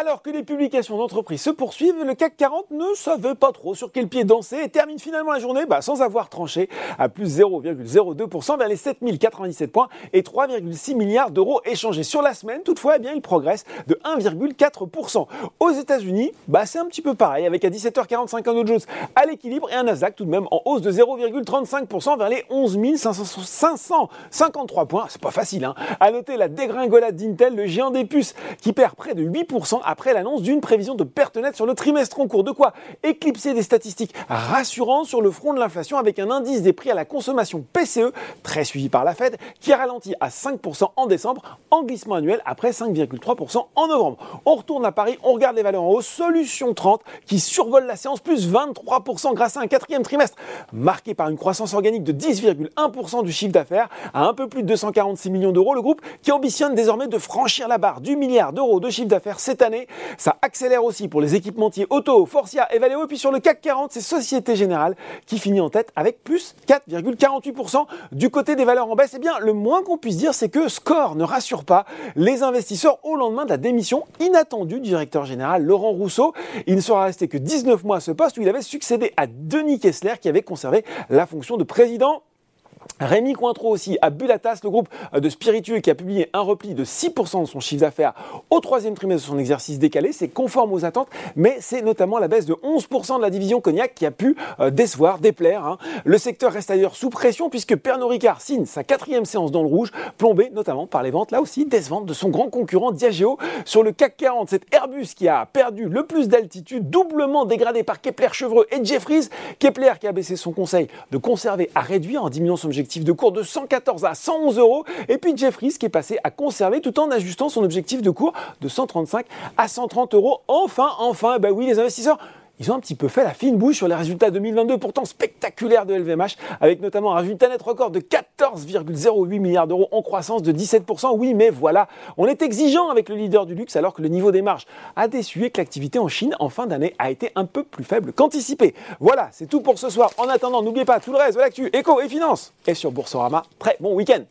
Alors que les publications d'entreprises se poursuivent, le CAC 40 ne savait pas trop sur quel pied danser et termine finalement la journée bah, sans avoir tranché à plus 0,02% vers les 7097 points et 3,6 milliards d'euros échangés. Sur la semaine, toutefois, eh bien, il progresse de 1,4%. Aux États-Unis, bah, c'est un petit peu pareil, avec à 17h45 un Dow Jones à l'équilibre et un Nasdaq tout de même en hausse de 0,35% vers les 11 553 points. C'est pas facile, hein. À noter la dégringolade d'Intel, le géant des puces, qui perd près de 8% après l'annonce d'une prévision de perte nette sur le trimestre en cours. De quoi éclipser des statistiques rassurantes sur le front de l'inflation avec un indice des prix à la consommation PCE, très suivi par la Fed, qui a ralenti à 5% en décembre, en glissement annuel après 5,3% en novembre. On retourne à Paris, on regarde les valeurs en hausse. Solution 30 qui survole la séance plus 23% grâce à un quatrième trimestre marqué par une croissance organique de 10,1% du chiffre d'affaires à un peu plus de 246 millions d'euros. Le groupe qui ambitionne désormais de franchir la barre du milliard d'euros de chiffre d'affaires cette année. Ça accélère aussi pour les équipementiers Auto, Forcia et Valeo. Et puis sur le CAC 40, c'est Société Générale qui finit en tête avec plus 4,48%. Du côté des valeurs en baisse, eh bien, le moins qu'on puisse dire, c'est que Score ne rassure pas les investisseurs au lendemain de la démission inattendue du directeur général Laurent Rousseau. Il ne sera resté que 19 mois à ce poste où il avait succédé à Denis Kessler qui avait conservé la fonction de président Rémi Cointreau aussi a bu la tasse, le groupe de spiritueux qui a publié un repli de 6% de son chiffre d'affaires au troisième trimestre de son exercice décalé. C'est conforme aux attentes, mais c'est notamment la baisse de 11% de la division cognac qui a pu euh, décevoir, déplaire. Hein. Le secteur reste d'ailleurs sous pression puisque Pernod Ricard signe sa quatrième séance dans le rouge, plombée notamment par les ventes, là aussi, décevantes de son grand concurrent Diageo. Sur le CAC 40, cet Airbus qui a perdu le plus d'altitude, doublement dégradé par Kepler Chevreux et Jeffries. Kepler qui a baissé son conseil de conserver à réduire en diminuant son objectif de cours de 114 à 111 euros. Et puis Jeffries qui est passé à conserver tout en ajustant son objectif de cours de 135 à 130 euros. Enfin, enfin, bah oui, les investisseurs ils ont un petit peu fait la fine bouche sur les résultats 2022 pourtant spectaculaires de LVMH, avec notamment un résultat net record de 14,08 milliards d'euros en croissance de 17%. Oui, mais voilà, on est exigeant avec le leader du luxe alors que le niveau des marges a déçu et que l'activité en Chine en fin d'année a été un peu plus faible qu'anticipé. Voilà, c'est tout pour ce soir. En attendant, n'oubliez pas tout le reste de l'actu, éco et finance. Et sur Boursorama, très bon week-end.